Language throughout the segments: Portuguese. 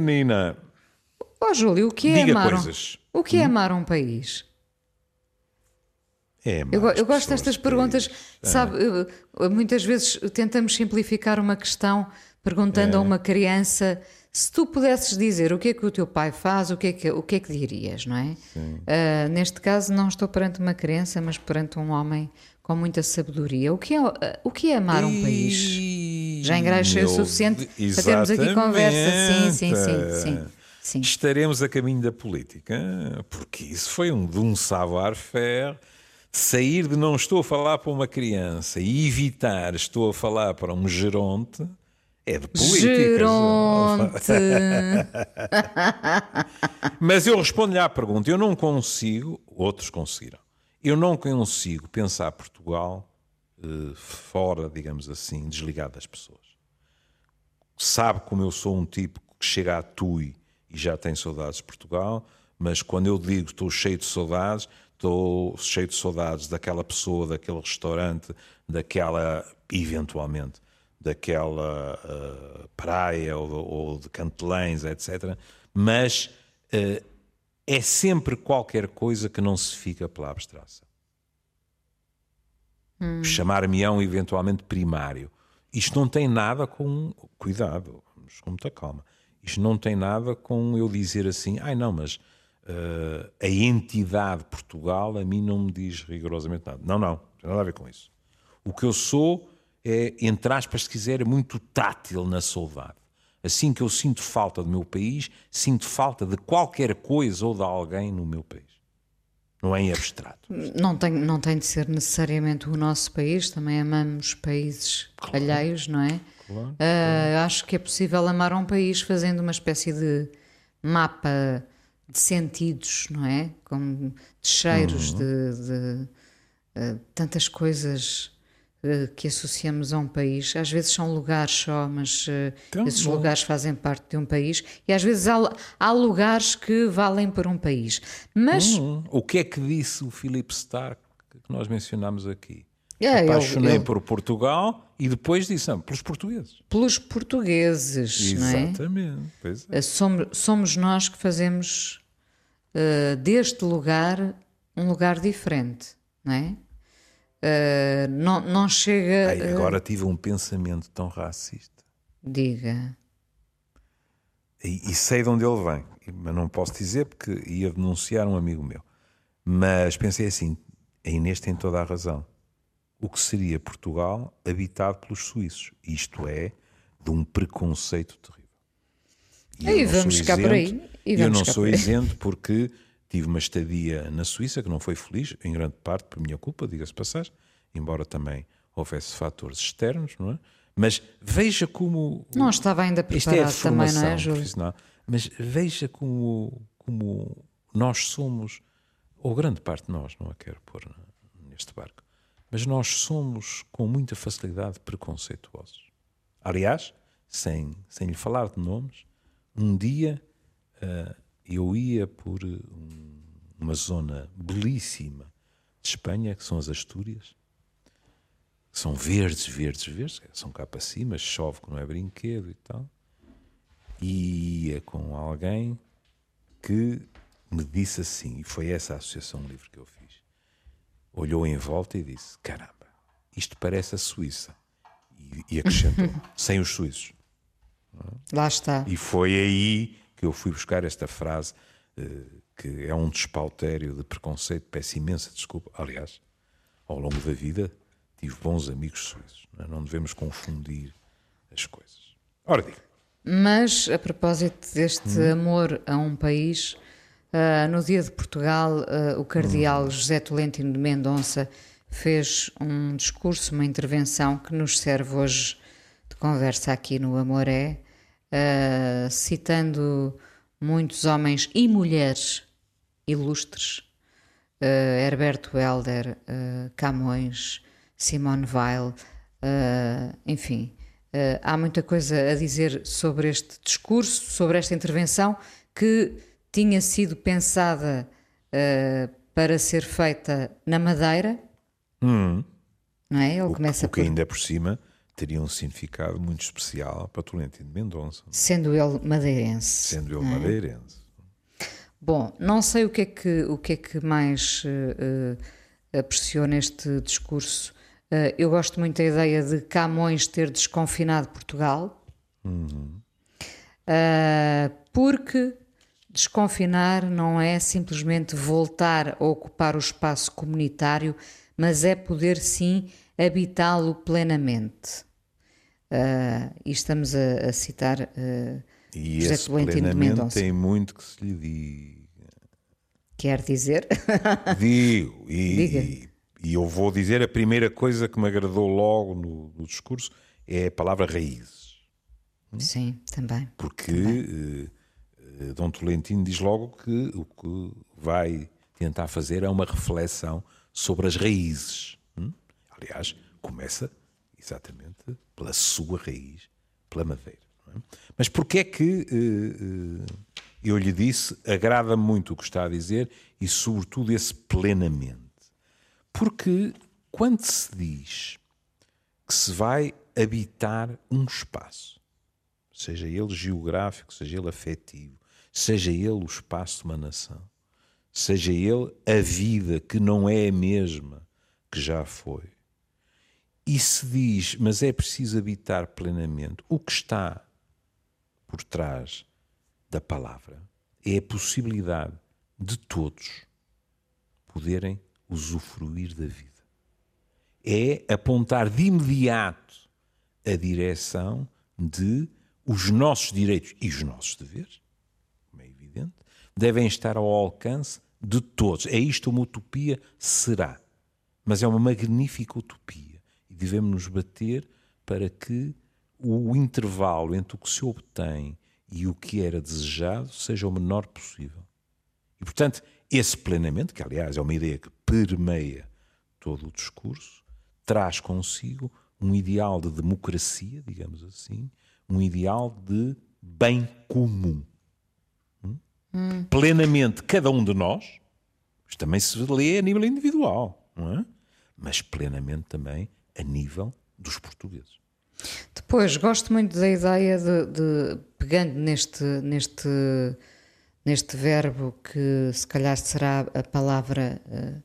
Menina. Ó Júlio, o que é Diga amar um... coisas. O que é amar um país? É, Eu, go- mais eu gosto destas perguntas, sabe? eu- muitas vezes tentamos simplificar uma questão perguntando a É. uma criança se tu pudesses dizer o que é que o teu pai faz, o que é que, o que, é que dirias, não é? Ah, neste caso, não estou perante uma criança, mas perante um homem com muita sabedoria. O que é, ah, o que é amar um país? Já engraxei o suficiente de- para termos aqui conversa. Sim, sim, sim, Exatamente. sim. sim. Estaremos a caminho da política, porque isso foi um, de um savoir-faire. Sair de não estou a falar para uma criança e evitar estou a falar para um geronte é de política. Geronte! Mas eu respondo-lhe à pergunta: eu não consigo, outros conseguiram, eu não consigo pensar Portugal eh, fora, digamos assim, desligado das pessoas. Sabe como eu sou um tipo que chega a Tui e já tem saudades de Portugal, mas quando eu digo estou cheio de saudades, estou cheio de saudades daquela pessoa, daquele restaurante, daquela, eventualmente, daquela eh, praia ou, ou de Cantelães, etc. Mas eh, é sempre qualquer coisa que não se fica pela abstração. Chamar-me-ão eventualmente primário. Isto não tem nada com. Cuidado, vamos com muita calma. Isto não tem nada com eu dizer assim, ai não, mas eh, a entidade Portugal a mim não me diz rigorosamente nada. Não, não, não tem nada a ver com isso. O que eu sou é, entre aspas, se quiser, muito tátil na saudade. Assim que eu sinto falta do meu país, sinto falta de qualquer coisa ou de alguém no meu país. Não é em abstrato. Não tem, não tem de ser necessariamente o nosso país, também amamos países alheios, não é? Claro, Ah, Acho que é possível amar um país fazendo uma espécie de mapa de sentidos, não é? Como de cheiros, Uhum. de, de, ah, tantas coisas que associamos a um país. Às vezes são lugares só, mas ah, Então, esses bom. lugares fazem parte de um país e às vezes há, há lugares que valem para um país. Mas Hum, o que é que disse o Philip Stark que nós mencionámos aqui? É, Apaixonei ele- por Portugal e depois disse, pelos portugueses. pelos portugueses, não é? Exatamente. É. Uh, Somos, somos nós que fazemos uh, deste lugar um lugar diferente, não é? Uh, não, não chega. Ai, uh, agora tive um pensamento tão racista. diga. E, e sei de onde ele vem, mas não posso dizer porque ia denunciar um amigo meu. Mas pensei assim: a Inês tem toda a razão. O que seria Portugal habitado pelos suíços? Isto é, de um preconceito terrível. E sou vamos ficar por aí. isento- E eu não sou isento porque tive uma estadia na Suíça que não foi feliz, em grande parte por minha culpa, diga-se passagem, embora também houvesse fatores externos, não é? Mas veja como Não estava ainda é a preparado também, não é, Júlio? Mas veja como, como nós somos, ou grande parte de nós, não a quero pôr neste barco, mas nós somos com muita facilidade preconceituosos. Aliás, sem, sem lhe falar de nomes, um dia ah, eu ia por um- uma zona belíssima de Espanha, que são as Astúrias, que são verdes, verdes, verdes, são cá para cima, chove que não é brinquedo e tal. E ia com alguém que me disse assim, e foi essa a associação livre que eu fiz. Olhou em volta e disse: Caramba, isto parece a Suíça. E, e acrescentou: sem os suíços. Lá está. E foi aí que eu fui buscar esta frase, eh, que é um despautério de preconceito, peço imensa desculpa. Aliás, ao longo da vida tive bons amigos suíços. Não, é? Devemos confundir as coisas. Ora, diga. Mas, a propósito deste amor a um país, ah, no dia de Portugal, ah, o cardeal José Tolentino de Mendonça fez um discurso, uma intervenção que nos serve hoje de conversa aqui no Amoré, ah, citando muitos homens e mulheres ilustres, uh, Herberto Helder, uh, Camões, Simone Weil, uh, enfim, uh, há muita coisa a dizer sobre este discurso, sobre esta intervenção que tinha sido pensada uh, para ser feita na Madeira, não é? Ele começa o que por ainda por cima teria um significado muito especial para Tolentino Mendonça. Sendo ele madeirense. Sendo ele é? madeirense. Bom, não sei o que é que, o que, é que mais uh, uh, aprecio neste discurso. Uh, eu gosto muito da ideia de Camões ter desconfinado Portugal, uhum. porque desconfinar não é simplesmente voltar a ocupar o espaço comunitário, mas é poder sim habitá-lo plenamente. e estamos a, a citar e José esse plenamente tem muito que se lhe diga. Quer dizer? Digo, e, e, eu vou dizer a primeira coisa que me agradou logo no, no discurso é a palavra raízes. Sim, também. Porque também. Uh, Dom Tolentino diz logo que o que vai tentar fazer é uma reflexão sobre as raízes. Aliás, começa exatamente pela sua raiz, pela madeira. Mas porquê é que uh, uh, eu lhe disse, agrada-me muito o que está a dizer e, sobretudo, esse plenamente? Porque quando se diz que se vai habitar um espaço, seja ele geográfico, seja ele afetivo, seja ele o espaço de uma nação, seja ele a vida que não é a mesma que já foi, e se diz, mas é preciso habitar plenamente, o que está por trás da palavra é a possibilidade de todos poderem usufruir da vida. É apontar de imediato a direção de os nossos direitos e os nossos deveres, como é evidente, devem estar ao alcance de todos. É isto uma utopia? Será. Mas é uma magnífica utopia. Devemos nos bater para que o intervalo entre o que se obtém e o que era desejado seja o menor possível. E, portanto, esse plenamente, que aliás é uma ideia que permeia todo o discurso, traz consigo um ideal de democracia, digamos assim, um ideal de bem comum. Hum? Hum. Plenamente cada um de nós, isto também se lê a nível individual, não é? mas plenamente também a nível dos portugueses. Depois, gosto muito da ideia de, de, pegando neste, neste, neste verbo que se calhar será a palavra uh,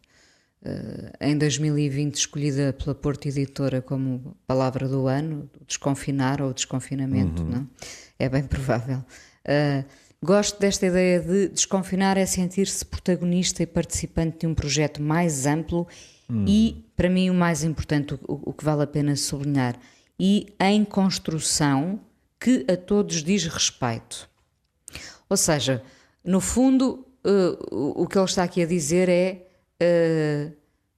uh, em 2020 escolhida pela Porto Editora como palavra do ano, desconfinar ou desconfinamento, uhum. não? É bem provável. Uh, gosto desta ideia de desconfinar é sentir-se protagonista e participante de um projeto mais amplo uhum. e, para mim, o mais importante, o, o que vale a pena sublinhar e em construção que a todos diz respeito. Ou seja, no fundo, uh, o que ele está aqui a dizer é uh,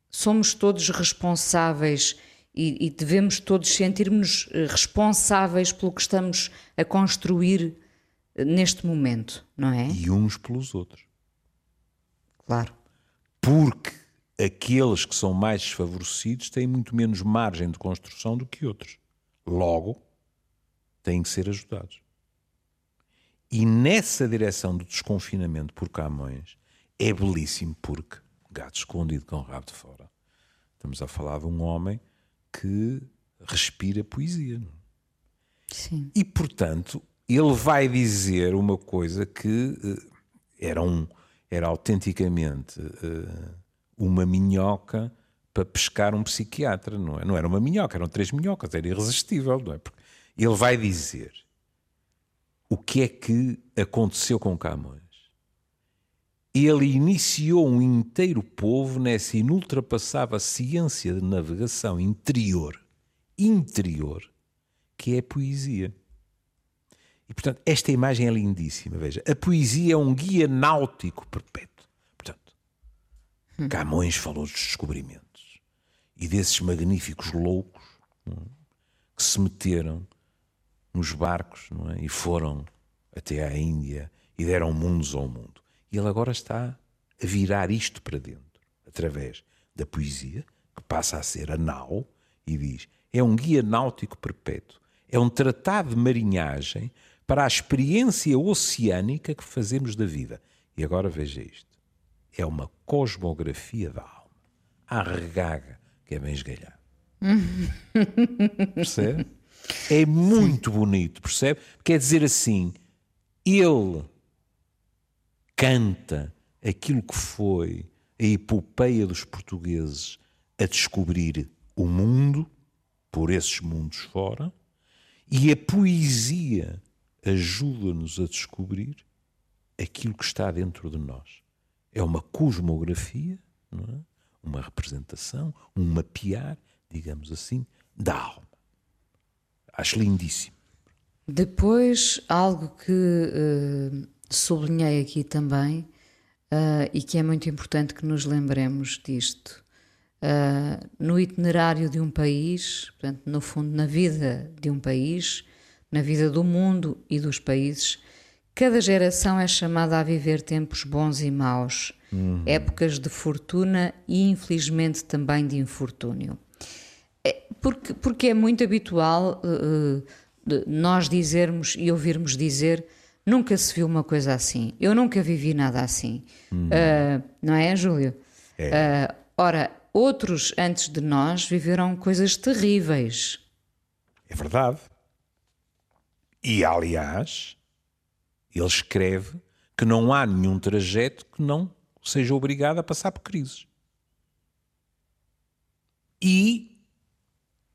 somos todos responsáveis e, e devemos todos sentir-nos eh, responsáveis pelo que estamos a construir neste momento, não é? E uns pelos outros. Claro. Porque aqueles que são mais desfavorecidos têm muito menos margem de construção do que outros. Logo, têm que ser ajudados. E nessa direção do desconfinamento por Camões é belíssimo porque, gato escondido com o rabo de fora, estamos a falar de um homem que respira poesia. É? Sim. E, portanto, ele vai dizer uma coisa que uh, era, um, era autenticamente uh, uma minhoca para pescar um psiquiatra, não é? Não era uma minhoca, eram três minhocas, era irresistível, não é? Porque ele vai dizer o que é que aconteceu com Camões. Ele iniciou um inteiro povo nessa inultrapassável ciência de navegação interior, interior, que é a poesia. E, portanto, esta imagem é lindíssima. Veja, a poesia é um guia náutico perpétuo. Hum. Camões falou dos descobrimentos e desses magníficos loucos é? que se meteram nos barcos é? e foram até à Índia e deram mundos ao mundo. E ele agora está a virar isto para dentro, através da poesia, que passa a ser a nau, e diz: é um guia náutico perpétuo, é um tratado de marinhagem para a experiência oceânica que fazemos da vida. E agora veja isto: é uma cosmografia da alma. A regaga que é bem esgalhado. percebe? É muito Sim. bonito, percebe? Quer dizer assim, ele canta aquilo que foi a epopeia dos portugueses a descobrir o mundo, por esses mundos fora, e a poesia ajuda-nos a descobrir aquilo que está dentro de nós. É uma cosmografia, é? uma representação, um mapear, digamos assim, da alma. Acho lindíssimo. Depois, algo que uh, sublinhei aqui também, uh, e que é muito importante que nos lembremos disto. Uh, no itinerário de um país, portanto, no fundo, na vida de um país, na vida do mundo e dos países, cada geração é chamada a viver tempos bons e maus, uhum. épocas de fortuna e, infelizmente, também de infortúnio. É, porque, porque é muito habitual uh, nós dizermos e ouvirmos dizer nunca se viu uma coisa assim, eu nunca vivi nada assim. Uhum. Uh, não é, Júlio? É. Uh, ora, outros antes de nós viveram coisas terríveis. É verdade. E, aliás, ele escreve que não há nenhum trajeto que não seja obrigado a passar por crises. E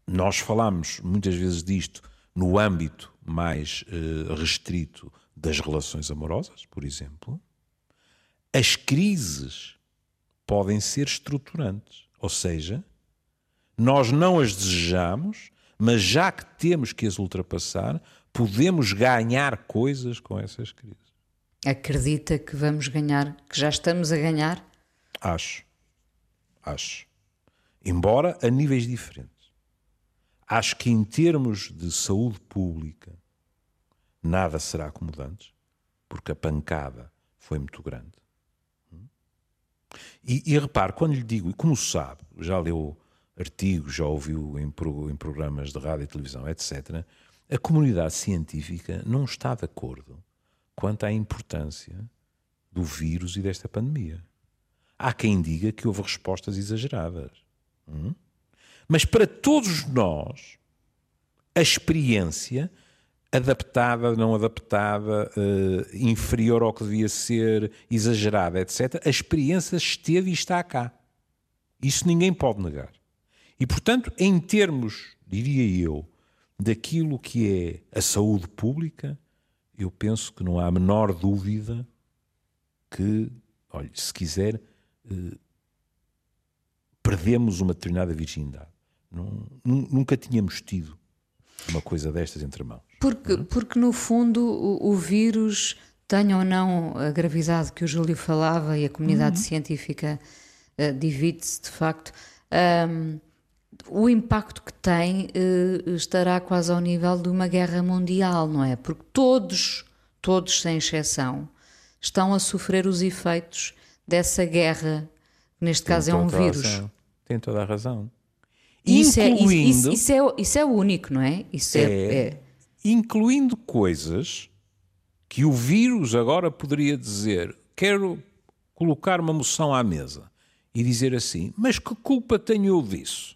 nós falamos muitas vezes disto no âmbito mais uh, restrito das relações amorosas, por exemplo. As crises podem ser estruturantes, ou seja, nós não as desejamos, mas já que temos que as ultrapassar, podemos ganhar coisas com essas crises. Acredita que vamos ganhar, que já estamos a ganhar? Acho. Acho. Embora a níveis diferentes. Acho que em termos de saúde pública nada será acomodante, porque a pancada foi muito grande. E, e repare, quando lhe digo, e como sabe, já leu artigos, já ouviu em, pro, em programas de rádio e televisão, etc., a comunidade científica não está de acordo quanto à importância do vírus e desta pandemia. Há quem diga que houve respostas exageradas. Hum? Mas para todos nós, a experiência, adaptada, não adaptada, uh, inferior ao que devia ser, exagerada, etc., a experiência esteve e está cá. Isso ninguém pode negar. E, portanto, em termos, diria eu, daquilo que é a saúde pública, eu penso que não há a menor dúvida que, olha, se quiser, eh, perdemos uma determinada virgindade. Não, nunca tínhamos tido uma coisa destas entre mãos. Porque, uhum. porque no fundo, o, o, vírus, tenha ou não a gravidade que o Júlio falava e a comunidade uhum. científica uh, divide-se de facto. Um, o impacto que tem uh, estará quase ao nível de uma guerra mundial, não é? Porque todos, todos sem exceção, estão a sofrer os efeitos dessa guerra, que neste Tem caso é um vírus. Tem toda a razão. Isso incluindo, é, isso, isso, é, isso é único, não é? Isso é, é, é, Incluindo coisas que o vírus agora poderia dizer: quero colocar uma moção à mesa e dizer assim, mas que culpa tenho eu disso?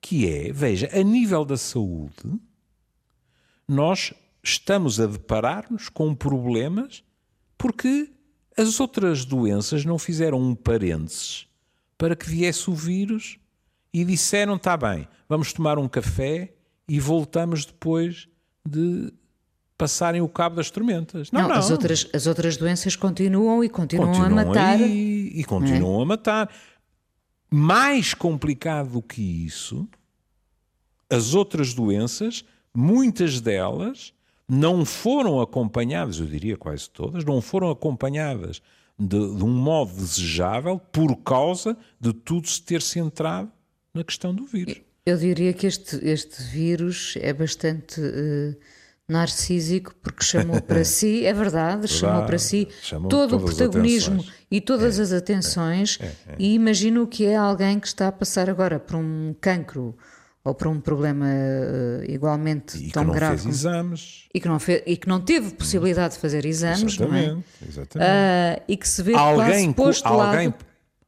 Que é, veja, a nível da saúde, nós estamos a deparar-nos com problemas porque as outras doenças não fizeram um parênteses para que viesse o vírus e disseram: está bem, vamos tomar um café e voltamos depois de passarem o cabo das tormentas. Não, não, não. As, outras, as outras doenças continuam e continuam, continuam a matar. e continuam é? a matar. Mais complicado do que isso, as outras doenças, muitas delas não foram acompanhadas, eu diria quase todas, não foram acompanhadas de, de um modo desejável por causa de tudo se ter centrado na questão do vírus. Eu diria que este, este vírus é bastante uh, narcísico porque chamou para si, é verdade, verdade chamou para si chamou todo o protagonismo e todas é, as atenções é, é, é, e imagino que é alguém que está a passar agora por um cancro ou por um problema uh, igualmente e tão grave. Fez como, exames. E que, não fez, e que não teve possibilidade de fazer exames, exatamente, não é? Exatamente. Uh, e que se vê alguém, quase posto alguém,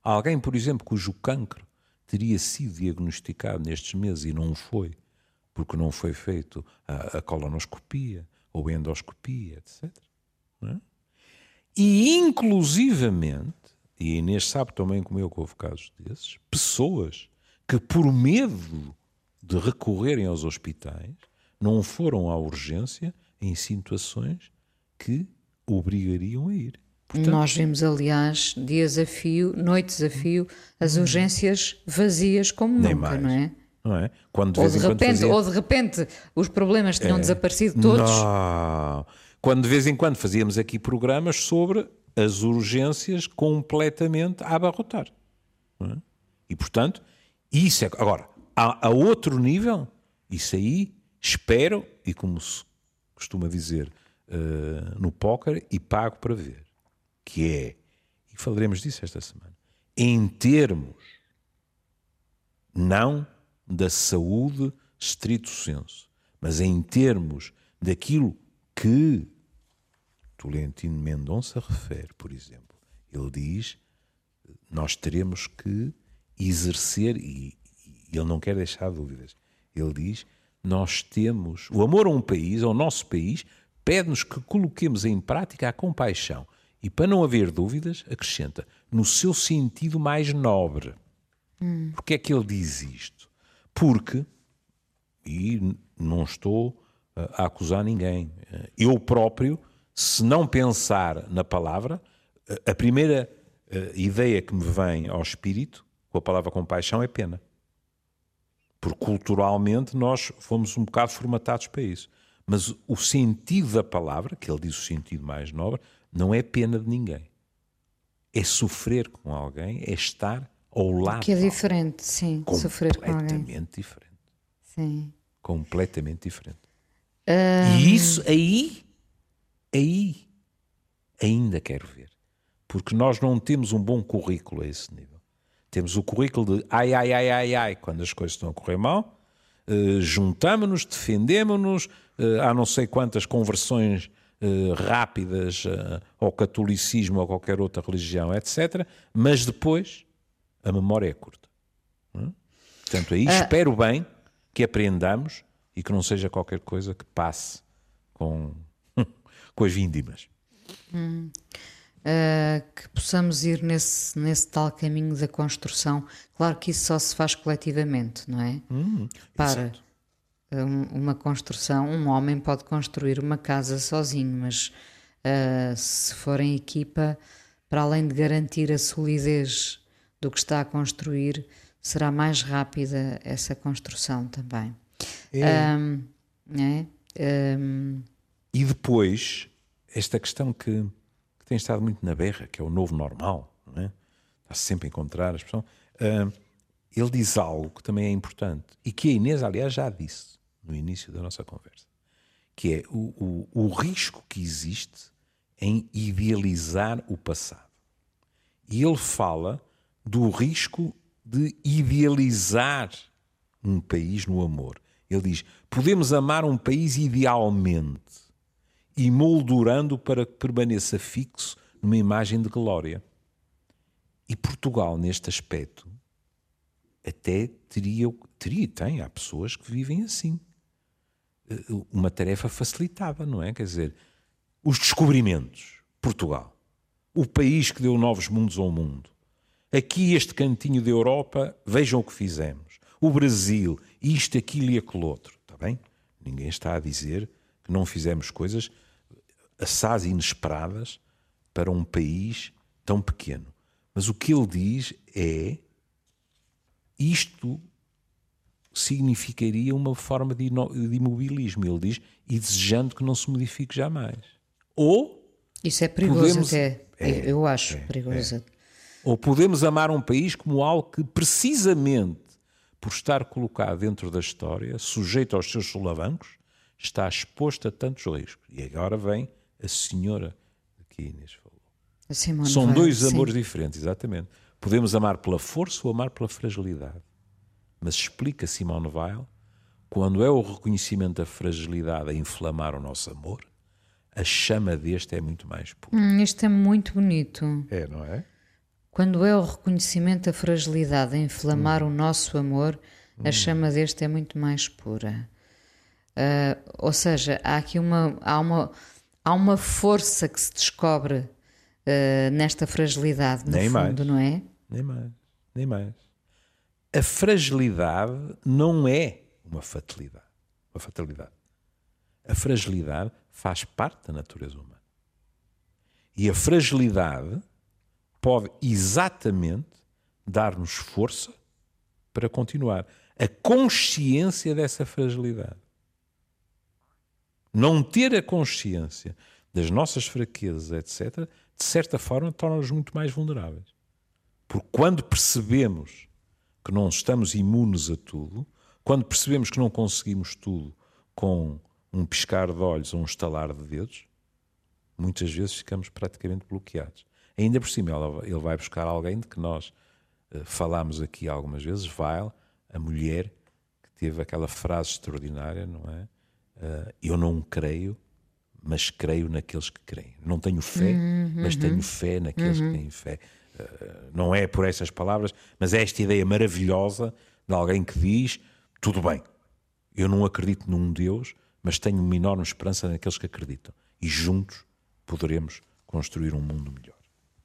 alguém, por exemplo, cujo cancro teria sido diagnosticado nestes meses e não foi, porque não foi feito a, a colonoscopia ou a endoscopia, etc. É? E, inclusivamente, e Inês sabe também como eu que houve casos desses, pessoas que, por medo de recorrerem aos hospitais, não foram à urgência em situações que obrigariam a ir. Portanto, Nós vimos, aliás, dias a fio, noites a fio, as hum. urgências vazias como nunca, mais. não é? Não é? Quando de ou, de repente, fazia... ou de repente os problemas tinham é. desaparecido todos. Não. Quando de vez em quando fazíamos aqui programas sobre as urgências completamente a abarrotar. É? E portanto, isso é. Agora, a, a outro nível, isso aí espero, e como se costuma dizer uh, no póquer, e pago para ver. Que é, e falaremos disso esta semana, em termos não da saúde estrito senso, mas em termos daquilo que Tolentino Mendonça refere, por exemplo. Ele diz: nós teremos que exercer, e, e ele não quer deixar dúvidas, ele diz: nós temos. O amor a um país, ao nosso país, pede-nos que coloquemos em prática a compaixão. E para não haver dúvidas, acrescenta, no seu sentido mais nobre. Hum. Porquê é que ele diz isto? Porque, e não estou a acusar ninguém, eu próprio se não pensar na palavra, a primeira eh, ideia que me vem ao espírito com a palavra compaixão é pena. Porque culturalmente nós fomos um bocado formatados para isso. Mas o sentido da palavra, que ele diz o sentido mais nobre, não é pena de ninguém. É sofrer com alguém, é estar ao lado. Que é diferente, sim, sofrer com alguém. Completamente diferente. Sim. Completamente diferente. Um... E isso aí aí ainda quero ver. Porque nós não temos um bom currículo a esse nível. Temos o currículo de ai, ai, ai, ai, ai, quando as coisas estão a correr mal, uh, juntamos-nos, defendemos-nos, uh, há não sei quantas conversões uh, rápidas uh, ao catolicismo ou a qualquer outra religião, etc. Mas depois a memória é curta. Hum? Portanto, aí espero bem que aprendamos e que não seja qualquer coisa que passe com com as víndimas. Hum. Uh, que possamos ir nesse, nesse tal caminho da construção. Claro que isso só se faz coletivamente, não é? Hum, Para um, uma construção, um homem pode construir uma casa sozinho, mas uh, se for em equipa, para além de garantir a solidez do que está a construir, será mais rápida essa construção também. É. Um, é? Um, e depois, esta questão que, que, tem estado muito na berra, que é o novo normal, não é? está -se sempre a encontrar a expressão. Uh, ele diz algo que também é importante e que a Inês, aliás, já disse no início da nossa conversa, que é o, o, o risco que existe em idealizar o passado. E ele fala do risco de idealizar um país no amor. Ele diz: podemos amar um país idealmente, e moldurando para que permaneça fixo numa imagem de glória. E Portugal, neste aspecto, até teria, teria tem, há pessoas que vivem assim. Eh, uma tarefa facilitada, não é? Quer dizer, os descobrimentos, Portugal, o país que deu novos mundos ao mundo. Aqui, este cantinho da Europa, vejam o que fizemos. O Brasil, isto, aquilo e aquele outro. Está bem? Ninguém está a dizer que não fizemos coisas assaz inesperadas para um país tão pequeno. Mas o que ele diz é isto significaria uma forma de, imobilismo. Ele diz, e desejando que não se modifique jamais. Ou. Isso é perigoso podemos, até. É, eu acho é, perigoso. É. Ou podemos amar um país como algo que, precisamente por estar colocado dentro da história, sujeito aos seus solavancos, está exposto a tantos riscos. E agora vem a senhora que Inês falou. São dois amores diferentes, exatamente. Podemos amar pela força ou amar pela fragilidade. Mas explica Simone Weil, quando é o reconhecimento da fragilidade a inflamar o nosso amor, a chama deste é muito mais pura. Hum, isto é muito bonito. É, não é? Quando é o reconhecimento da fragilidade a inflamar hum. o nosso amor, a hum. chama deste é muito mais pura. Uh, ou seja, há aqui uma há, uma, há uma força que se descobre uh, nesta fragilidade, no nem fundo, mais. não é? Nem mais, nem mais. A fragilidade não é uma fatalidade. Uma fatalidade. A fragilidade faz parte da natureza humana. E a fragilidade pode exatamente dar-nos força para continuar. A consciência dessa fragilidade. Não ter a consciência das nossas fraquezas, etc., de certa forma, torna-nos muito mais vulneráveis. Porque quando percebemos que não estamos imunes a tudo, quando percebemos que não conseguimos tudo com um piscar de olhos ou um estalar de dedos, muitas vezes ficamos praticamente bloqueados. Ainda por cima, ele vai buscar alguém de que nós uh, falámos aqui algumas vezes, Weil, a mulher que teve aquela frase extraordinária, não é? Uh, eu não creio, mas creio naqueles que creem. Não tenho fé, uhum, mas tenho uhum. fé naqueles uhum. que têm fé. Uh, não é por essas palavras, mas é esta ideia maravilhosa de alguém que diz: tudo bem, eu não acredito num Deus, mas tenho uma enorme esperança naqueles que acreditam. E juntos poderemos construir um mundo melhor.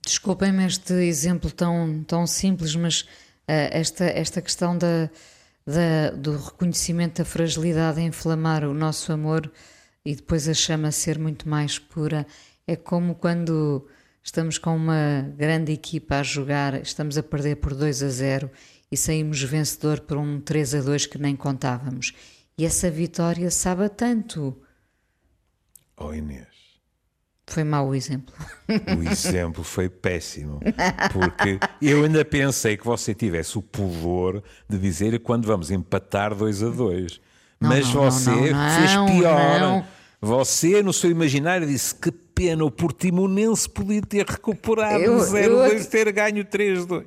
Desculpem-me este exemplo tão, tão simples, mas uh, esta, esta questão da, da, do reconhecimento da fragilidade a inflamar o nosso amor e depois a chama ser muito mais pura é como quando estamos com uma grande equipa a jogar, estamos a perder por 2 a 0 e saímos vencedor por um 3 a 2 que nem contávamos. E essa vitória sabe tanto. Oh Inês, foi mau o exemplo. O exemplo foi péssimo. Porque eu ainda pensei que você tivesse o pudor de dizer quando vamos empatar 2 a 2. Mas não, você não, fez pior. Você, no seu imaginário, disse que pena, o Portimonense podia ter recuperado 0-2 e ter ganho 3-2.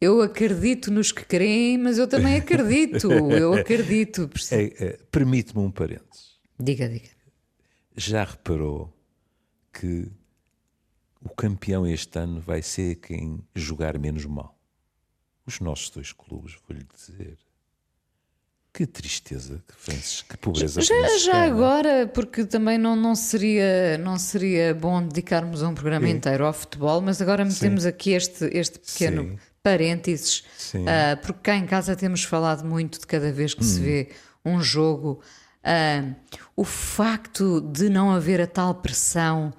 Eu acredito nos que creem, mas eu também acredito. Eu acredito. É, é, Permite-me um parênteses. Diga, diga. Já reparou que o campeão este ano vai ser quem jogar menos mal. Os nossos dois clubes, vou-lhe dizer. Que tristeza, que, que pobreza. Já, já agora, porque também não, não, seria, não seria bom dedicarmos um programa Sim. inteiro ao futebol, mas agora metemos Sim. aqui este, este pequeno Sim. parênteses, uh, porque cá em casa temos falado muito de cada vez que hum. se vê um jogo Uh, o facto de não haver a tal pressão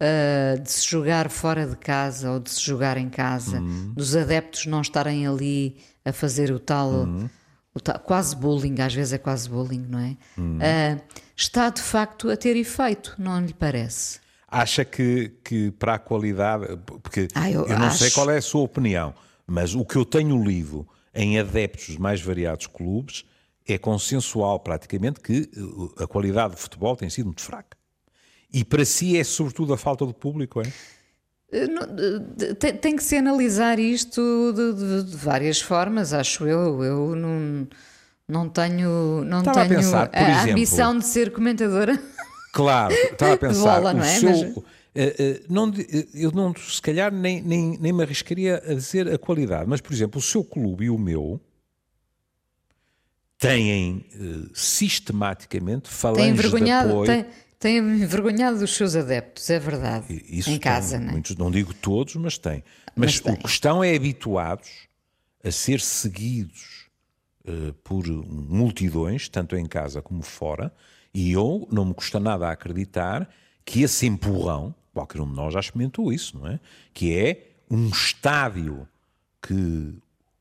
uh, de se jogar fora de casa ou de se jogar em casa, uhum. dos adeptos não estarem ali a fazer o tal, uhum. o tal, quase bullying, às vezes é quase bullying, não é? Uhum. Uh, está de facto a ter efeito, não lhe parece? Acha que, que para a qualidade, porque ah, eu, eu, não acho... sei qual é a sua opinião, mas o que eu tenho lido em adeptos dos mais variados clubes é consensual praticamente que uh, a qualidade do futebol tem sido muito fraca. E para si é sobretudo a falta de público, é? Uh, tem que se analisar isto de, de, de, várias formas, acho eu. Eu não, não tenho, não estava tenho a, pensar, a exemplo, ambição de ser comentadora. Claro, estava a pensar. Bola, não é? Seu, Mas... Uh, não, eu não, se calhar nem, nem, nem me arriscaria a dizer a qualidade, mas por exemplo, o seu clube e o meu têm uh, sistematicamente falanges de apoio. Tem, têm envergonhado dos seus adeptos, é verdade. Isso em tem, casa, não é? Muitos, não digo todos, mas tem. Mas, mas o que estão é habituados a ser seguidos uh, por multidões, tanto em casa como fora, e eu não me custa nada a acreditar que esse empurrão, qualquer um de nós já experimentou isso, não é? Que é um estádio que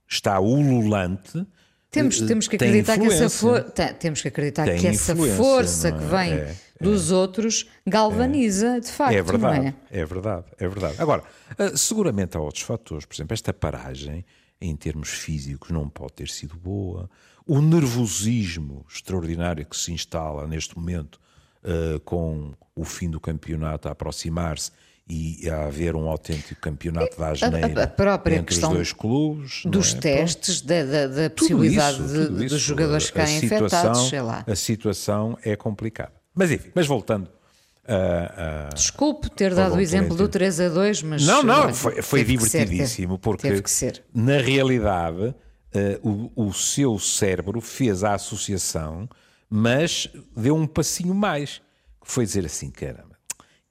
está ululante temos, temos que acreditar que essa for... temos que acreditar tem que essa força é? que vem é, dos é, outros galvaniza, de facto, é verdade, não é? É verdade, é verdade. Agora, eh, seguramente há outros fatores, por exemplo, esta paragem em termos físicos não pode ter sido boa. O nervosismo extraordinário que se instala neste momento uh, com o fim do campeonato a aproximar-se e a haver um autêntico campeonato da asneira a, própria entre questão os dois clubes. Dos é? testes, da, da, da possibilidade isso, de, isso. dos jogadores ficarem infectados, sei lá. A situação é complicada. Mas enfim, mas voltando Uh, uh, Desculpe ter dado o exemplo do 3 a 2, mas. Não, não, foi, foi divertidíssimo, ser, porque na realidade uh, o, o seu cérebro fez a associação, mas deu um passinho mais, que foi dizer assim: caramba,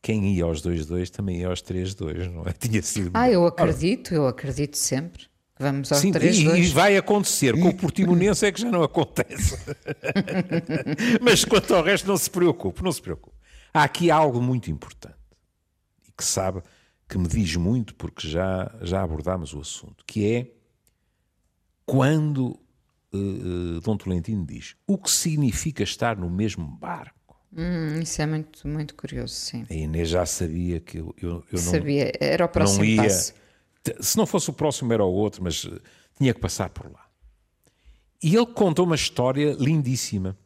quem ia aos 2-2 também ia aos 3-2, não é? Tinha sido. Ah, eu acredito, eu acredito sempre. Vamos aos Sim, 3 e, 2 e vai acontecer. Com o Portimonense é que já não acontece. Mas quanto ao resto, não se preocupe, não se preocupe. Há aqui algo muito importante e que sabe que me diz muito porque já, já abordámos o assunto, que é quando uh, uh, Dom Tolentino diz o que significa estar no mesmo barco. Hum, isso é muito, muito curioso, sim. A Inês já sabia que eu, eu, eu não, Sabia, era o próximo não ia. passo. Se não fosse o próximo, era o outro, mas eh, tinha que passar por lá. E ele contou uma história lindíssima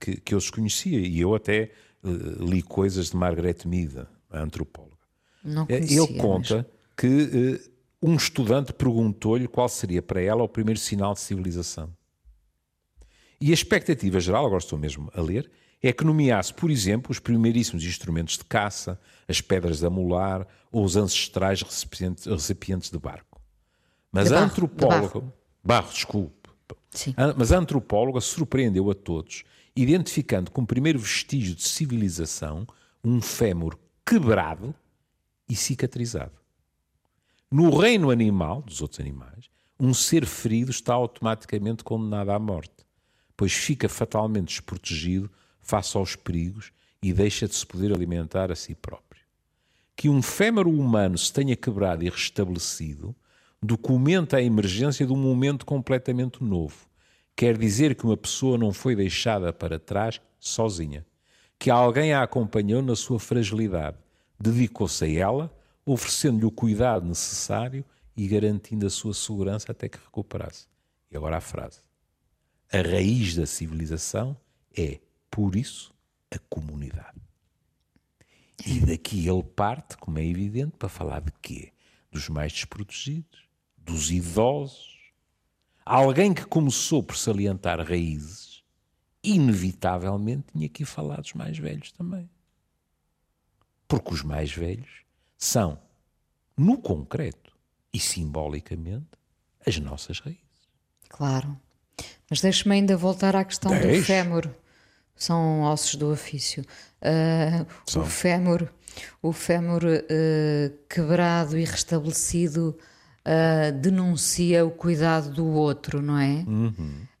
que, que eu desconhecia e eu até uh, li coisas de Margaret Mead, a antropóloga. Não Eh, conhecia, ele conta que uh, um estudante perguntou-lhe qual seria para ela o primeiro sinal de civilização. E a expectativa geral, agora estou mesmo a ler, é que nomeasse, por exemplo, os primeiríssimos instrumentos de caça, as pedras de amolar ou os ancestrais recipientes, de barco. Mas De a barro, de antropóloga. barro. barro, desculpe. Sim. A- Mas a antropóloga surpreendeu a todos, identificando como primeiro vestígio de civilização um fémur quebrado e cicatrizado. No reino animal, dos outros animais, um ser ferido está automaticamente condenado à morte, pois fica fatalmente desprotegido face aos perigos e deixa de se poder alimentar a si próprio. Que um fémur humano se tenha quebrado e restabelecido documenta a emergência de um momento completamente novo. Quer dizer que uma pessoa não foi deixada para trás sozinha, que alguém a acompanhou na sua fragilidade, dedicou-se a ela, oferecendo-lhe o cuidado necessário e garantindo a sua segurança até que recuperasse. E agora a frase. A raiz da civilização é, por isso, a comunidade. E daqui ele parte, como é evidente, para falar de quê? Dos mais desprotegidos, dos idosos. Alguém que começou por salientar raízes, inevitavelmente tinha que falar dos mais velhos também. Porque os mais velhos são, no concreto e simbolicamente, as nossas raízes. Claro. Mas deixe-me ainda voltar à questão do Deixe. fémur. São ossos do ofício. Ah, o fémur, o fémur ah, quebrado e restabelecido ah, denuncia o cuidado do outro, não é?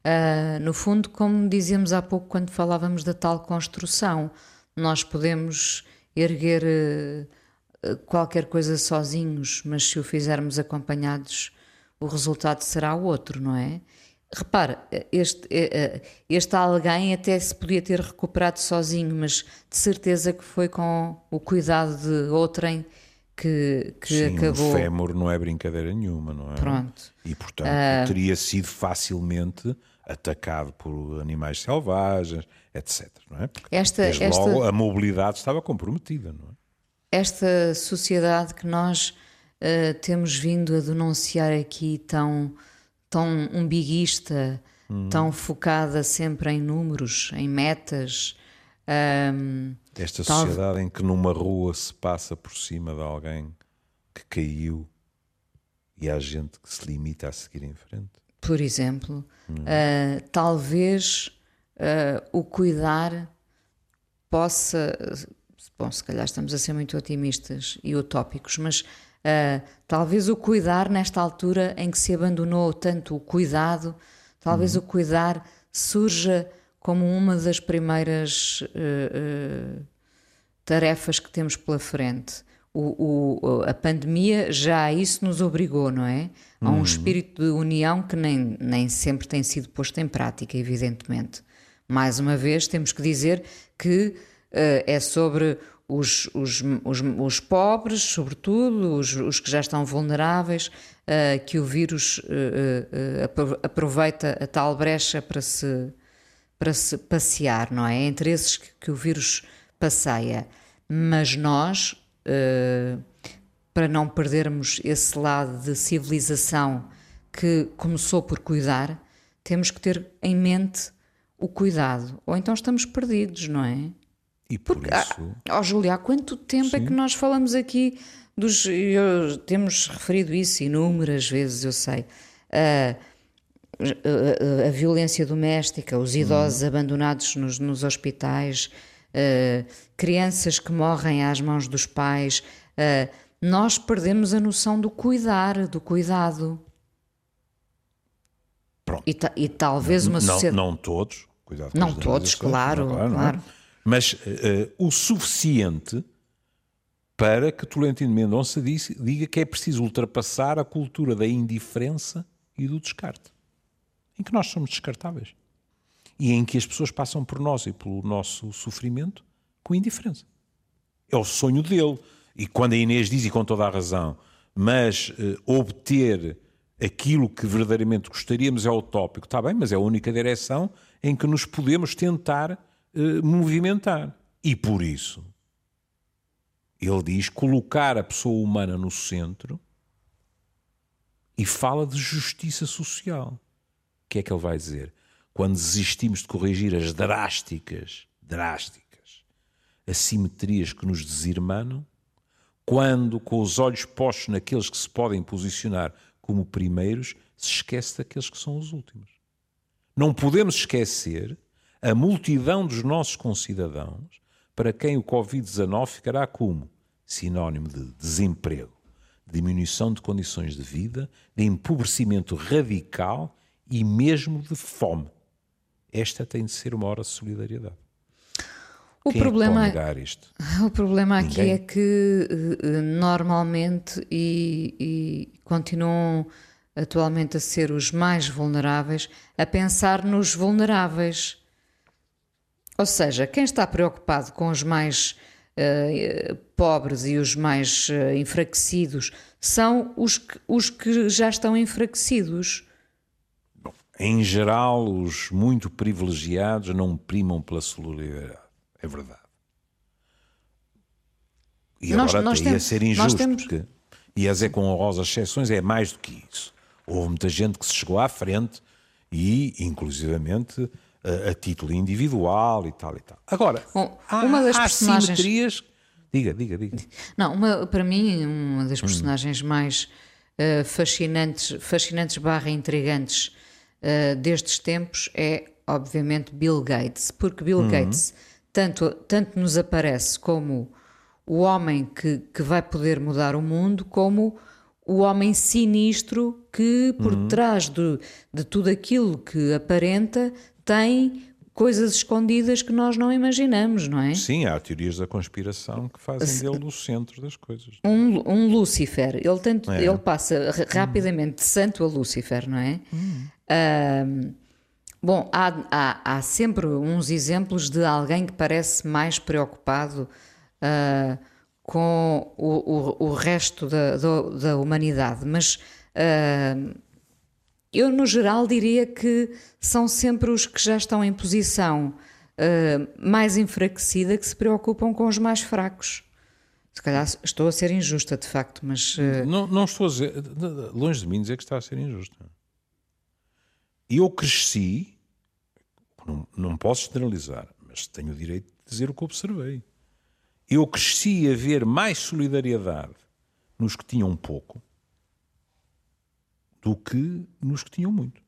Ah, no fundo, como dizíamos há pouco quando falávamos da tal construção, nós podemos erguer qualquer coisa sozinhos, mas se o fizermos acompanhados, o resultado será outro, não é? Repara, este, eh, eh, este alguém até se podia ter recuperado sozinho, mas de certeza que foi com o cuidado de outrem que, que Sim, acabou. o fémur não é brincadeira nenhuma, não é? Pronto. E, portanto, teria sido facilmente atacado por animais selvagens, etc. Não é? Porque, Esta- esta- logo, a mobilidade estava comprometida, não é? esta sociedade que nós eh, temos vindo a denunciar aqui tão, tão umbiguista, tão focada sempre em números, em metas. ahm, Esta Tal- sociedade em que numa rua se passa por cima de alguém que caiu e há gente que se limita a seguir em frente. por exemplo, ah, talvez ah, o cuidar possa. Bom, se calhar estamos a ser muito otimistas e utópicos, mas ah, talvez o cuidar, nesta altura em que se abandonou tanto o cuidado, talvez o cuidar surja como uma das primeiras ah, ah, tarefas que temos pela frente. O, o- a pandemia já a isso nos obrigou, não é? A um espírito de união que nem, nem sempre tem sido posto em prática, evidentemente. Mais uma vez, temos que dizer que eh, é sobre os, os, os, os pobres, sobretudo, os, os que já estão vulneráveis, eh, que o vírus eh, apro- aproveita a tal brecha para se para se passear, não é? Entre esses que, que o vírus passeia. Mas nós, para não perdermos esse lado de civilização que começou por cuidar, temos que ter em mente o cuidado. Ou então estamos perdidos, não é? E por Porque, isso. Ó, oh, Júlia, há quanto tempo Sim. é que nós falamos aqui dos. Eu, temos referido isso inúmeras vezes, eu sei. Uh, a, a, violência doméstica, os idosos hum. abandonados nos, nos hospitais, uh, crianças que morrem às mãos dos pais. Uh, nós perdemos a noção do cuidar, do cuidado. E, ta, e, talvez uma sociedade. Não, não todos, cuidado Não todos, claro, claro. claro. Mas uh, o suficiente para que Tolentino Mendonça diga que é preciso ultrapassar a cultura da indiferença e do descarte, em que nós somos descartáveis e em que as pessoas passam por nós e pelo nosso sofrimento com indiferença. É o sonho dele. E quando a Inês diz, e com toda a razão, mas uh, obter aquilo que verdadeiramente gostaríamos é utópico, está bem, mas é a única direção em que nos podemos tentar uh, movimentar. E por isso, ele diz colocar a pessoa humana no centro e fala de justiça social. O que é que ele vai dizer? Quando desistimos de corrigir as drásticas, drásticas assimetrias que nos desirmanam, quando, com os olhos postos naqueles que se podem posicionar como primeiros, se esquece daqueles que são os últimos. Não podemos esquecer a multidão dos nossos concidadãos para quem o Covid-19 ficará como sinónimo de desemprego, diminuição de condições de vida, de empobrecimento radical e mesmo de fome. Esta tem de ser uma hora de solidariedade. O Quem problema, é negar isto? O problema aqui é que eh, normalmente e, e continuam atualmente a ser os mais vulneráveis a pensar nos vulneráveis. Ou seja, quem está preocupado com os mais uh, pobres e os mais uh, enfraquecidos são os que, os que já estão enfraquecidos. Bom, em geral, os muito privilegiados não primam pela solidariedade. É verdade. E nós, agora nós temos, a ser injusto, temos... porque, e a dizer com honrosas exceções, é mais do que isso. Houve muita gente que se chegou à frente e, inclusivamente, a, a título individual e tal e tal. Agora, Bom, há, uma das há personagens... simetrias... Diga, diga, diga. Não, uma, para mim, uma das personagens hum. mais uh, fascinantes, fascinantes barra intrigantes uh, destes tempos é, obviamente, Bill Gates. Porque Bill hum. Gates tanto, tanto nos aparece como o homem que, que vai poder mudar o mundo, como o homem sinistro que, por uhum. trás de, de tudo aquilo que aparenta, tem coisas escondidas que nós não imaginamos, não é? Sim, há teorias da conspiração que fazem dele o centro das coisas. Um, um Lúcifer, ele, tanto, é. ele passa rapidamente de santo a Lúcifer, não é? Uhum. Bom, há, há, há, sempre uns exemplos de alguém que parece mais preocupado uh, com o, o, o resto da, da, da, humanidade, mas uh, eu, no geral, diria que são sempre os que já estão em posição uh, mais enfraquecida que se preocupam com os mais fracos. Se calhar estou a ser injusta, de facto, mas. Não, não estou a dizer. Longe de mim dizer que está a ser injusta eu cresci, não, não posso generalizar, mas tenho o direito de dizer o que observei. Eu cresci a ver mais solidariedade nos que tinham pouco do que nos que tinham muito.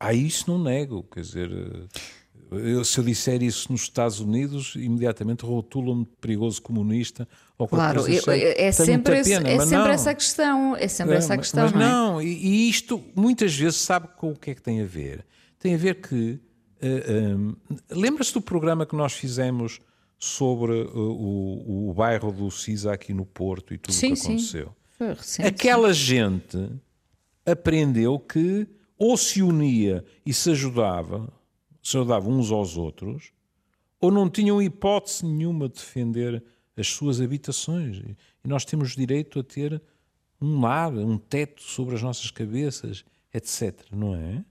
Ah, isso não nego, quer dizer, eu, se eu disser isso nos Estados Unidos, imediatamente rotulam-me de perigoso comunista ou Claro, eu, é, sempre, esse, pena, é sempre não. essa questão, é sempre é, essa questão. Mas não, é? não e, e, isto muitas vezes sabe com o que é que tem a ver? Tem a ver que uh, eh, um, eh, lembra-se do programa que nós fizemos sobre uh, o, o bairro do Cisa aqui no Porto e tudo o que aconteceu? Sim. Recente, Aquela gente aprendeu que ou se unia e se ajudava se ajudavam uns aos outros, ou não tinham hipótese nenhuma de defender as suas habitações. E nós temos direito a ter um lar, um teto sobre as nossas cabeças, etc. Não é?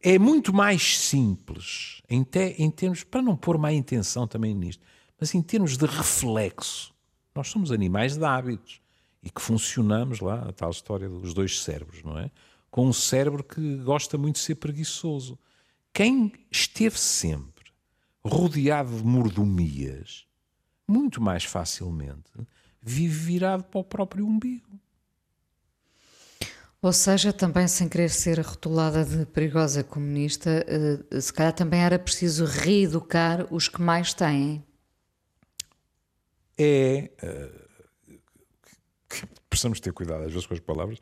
É muito mais simples, em, te, em termos, para não pôr má intenção também nisto, mas em termos de reflexo. Nós somos animais de hábitos e que funcionamos lá, a tal história dos dois cérebros, não é? Com um cérebro que gosta muito de ser preguiçoso. Quem esteve sempre rodeado de mordomias, muito mais facilmente vive virado para o próprio umbigo. Ou seja, também sem querer ser rotulada de perigosa comunista, eh, se calhar também era preciso reeducar os que mais têm. É. Precisamos ter cuidado às vezes com as palavras,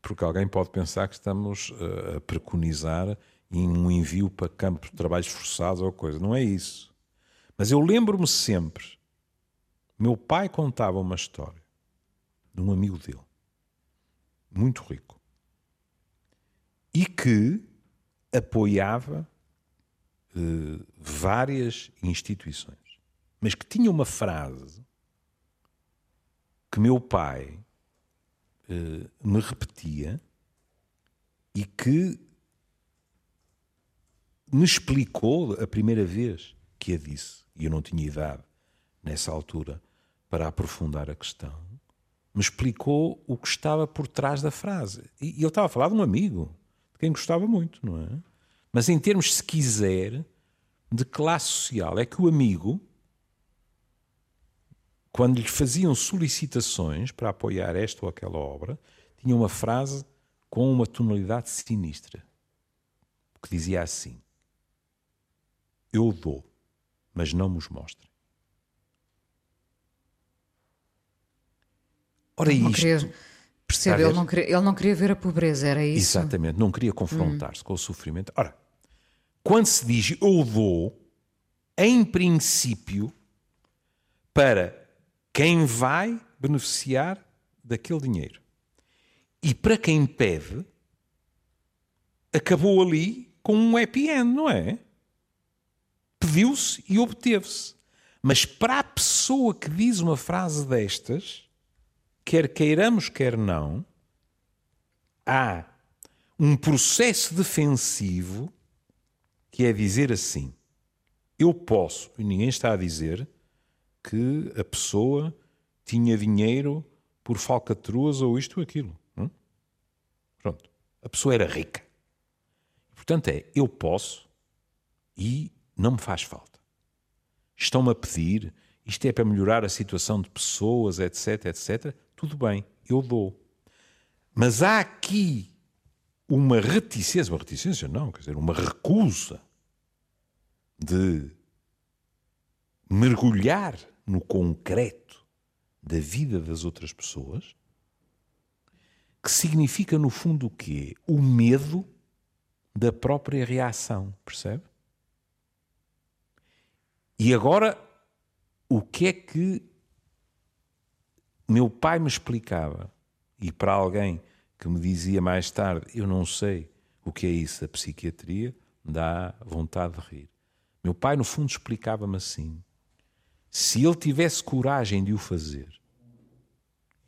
porque alguém pode pensar que estamos uh, a preconizar em um envio para campos de trabalhos forçados ou coisa. Não é isso. Mas eu lembro-me sempre. Meu pai contava uma história de um amigo dele, muito rico e que apoiava eh, várias instituições, mas que tinha uma frase que meu pai eh, me repetia e que me explicou a primeira vez que a disse, e eu não tinha idade nessa altura para aprofundar a questão, me explicou o que estava por trás da frase. E ele estava a falar de um amigo quem gostava muito, não é? Mas em termos, se quiser, de classe social, é que o amigo, quando lhe faziam solicitações para apoiar esta ou aquela obra, tinha uma frase com uma tonalidade sinistra, que dizia assim: Eu dou, mas não me os mostrem. Ora, isto. Percebe, ele não, queria, ele não queria ver a pobreza, era isso? Exatamente, não queria confrontar-se hum. com o sofrimento. Ora, quando se diz eu dou, em princípio, para quem vai beneficiar daquele dinheiro. E para quem pede, acabou ali com um happy end, não é? Pediu-se e obteve-se. Mas para a pessoa que diz uma frase destas, quer queiramos, quer não, há um processo defensivo que é dizer assim: eu posso, e ninguém está a dizer que a pessoa tinha dinheiro por falcatruas ou isto ou aquilo. Hum? Pronto. A pessoa era rica. Portanto, é eu posso e não me faz falta. Estão-me a pedir, isto é para melhorar a situação de pessoas, etc, etc tudo bem, eu dou. Mas há aqui uma reticência, uma reticência não, quer dizer, uma recusa de mergulhar no concreto da vida das outras pessoas, que significa no fundo o quê? O medo da própria reação, percebe? E agora, o que é que meu pai me explicava, e para alguém que me dizia mais tarde, eu não sei o que é isso da psiquiatria, dá vontade de rir. Meu pai, no fundo, explicava-me assim: se ele tivesse coragem de o fazer,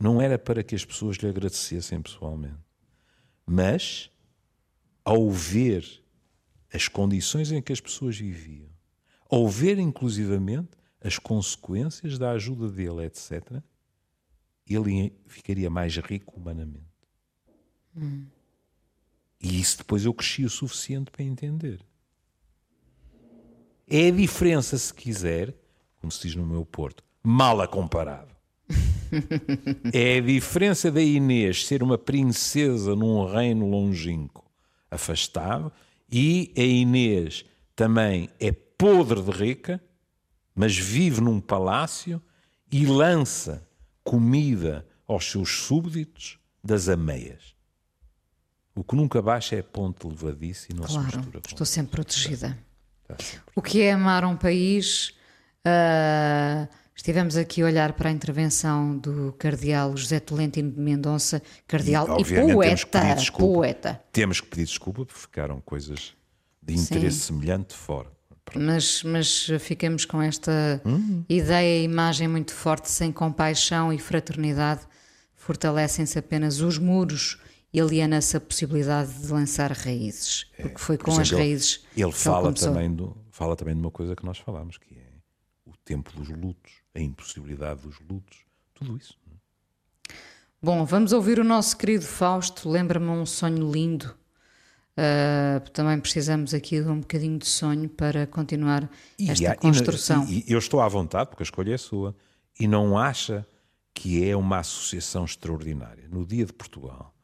não era para que as pessoas lhe agradecessem pessoalmente, mas ao ver as condições em que as pessoas viviam, ao ver inclusivamente as consequências da ajuda dele, etc., ele ficaria mais rico humanamente. Hum. E isso depois eu cresci o suficiente para entender. É a diferença, se quiser, como se diz no meu Porto, mal a comparado. é a diferença da Inês ser uma princesa num reino longínquo, afastado, e a Inês também é podre de rica, mas vive num palácio e lança comida aos seus súbditos das ameias. O que nunca baixa é ponto levadiço e não claro, se mistura com estou sempre protegida. Está, está sempre. O que é amar um país? Uh, estivemos aqui a olhar para a intervenção do cardeal José Tolentino de Mendonça, cardeal e, e poeta, temos poeta. Temos que pedir desculpa porque ficaram coisas de interesse Sim. semelhante fora. Mas, mas ficamos com esta uhum. ideia e imagem muito forte, sem compaixão e fraternidade, fortalecem-se apenas os muros e aliena-se a possibilidade de lançar raízes, é, porque foi com exemplo, as raízes. Ele, ele fala, ele também do, fala também de uma coisa que nós falamos, que é o tempo dos lutos, a impossibilidade dos lutos, tudo isso. Bom, vamos ouvir o nosso querido Fausto. Lembra-me um sonho lindo Uh, também precisamos aqui de um bocadinho de sonho para continuar e, esta construção. E, e, eu estou à vontade, porque a escolha é sua, e não acha que é uma associação extraordinária. No dia de Portugal,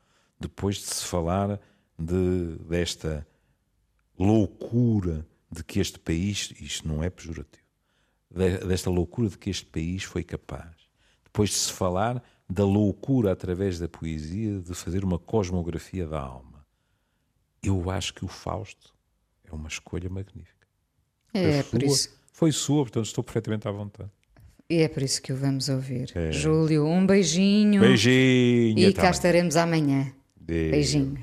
depois de se falar de, desta loucura de que este país, isto não é pejorativo, desta loucura de que este país foi capaz, depois de se falar da loucura através da poesia de fazer uma cosmografia da alma. Eu acho que o Fausto é uma escolha magnífica. É, por isso. Foi sua, portanto estou perfeitamente à vontade. E é por isso que o vamos ouvir. É. Júlio, um beijinho. Beijinho. E cá estaremos amanhã. Beijinho.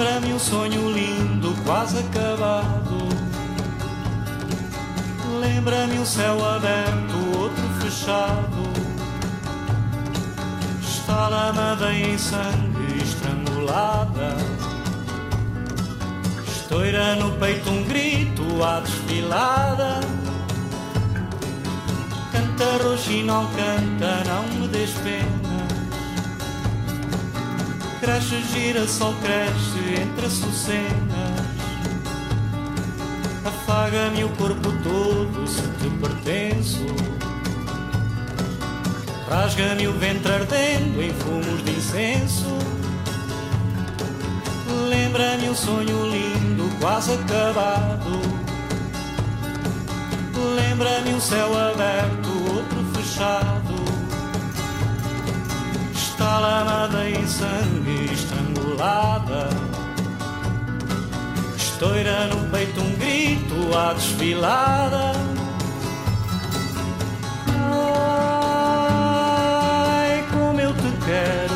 Lembra-me um sonho lindo, quase acabado. Lembra-me um céu aberto, outro fechado. Está lamada em sangue estrangulada. Estoura no peito um grito à desfilada. Canta roxinol, canta, não me des cresce, gira, sol cresce entre açucenas. Afaga-me o corpo todo se te pertenço. Rasga-me o ventre ardendo em fumos de incenso. Lembra-me um sonho lindo, quase acabado. Lembra-me um céu aberto, outro fechado está lavada em sangue estrangulada. Estoura no peito um grito à desfilada. Ai, como eu te quero.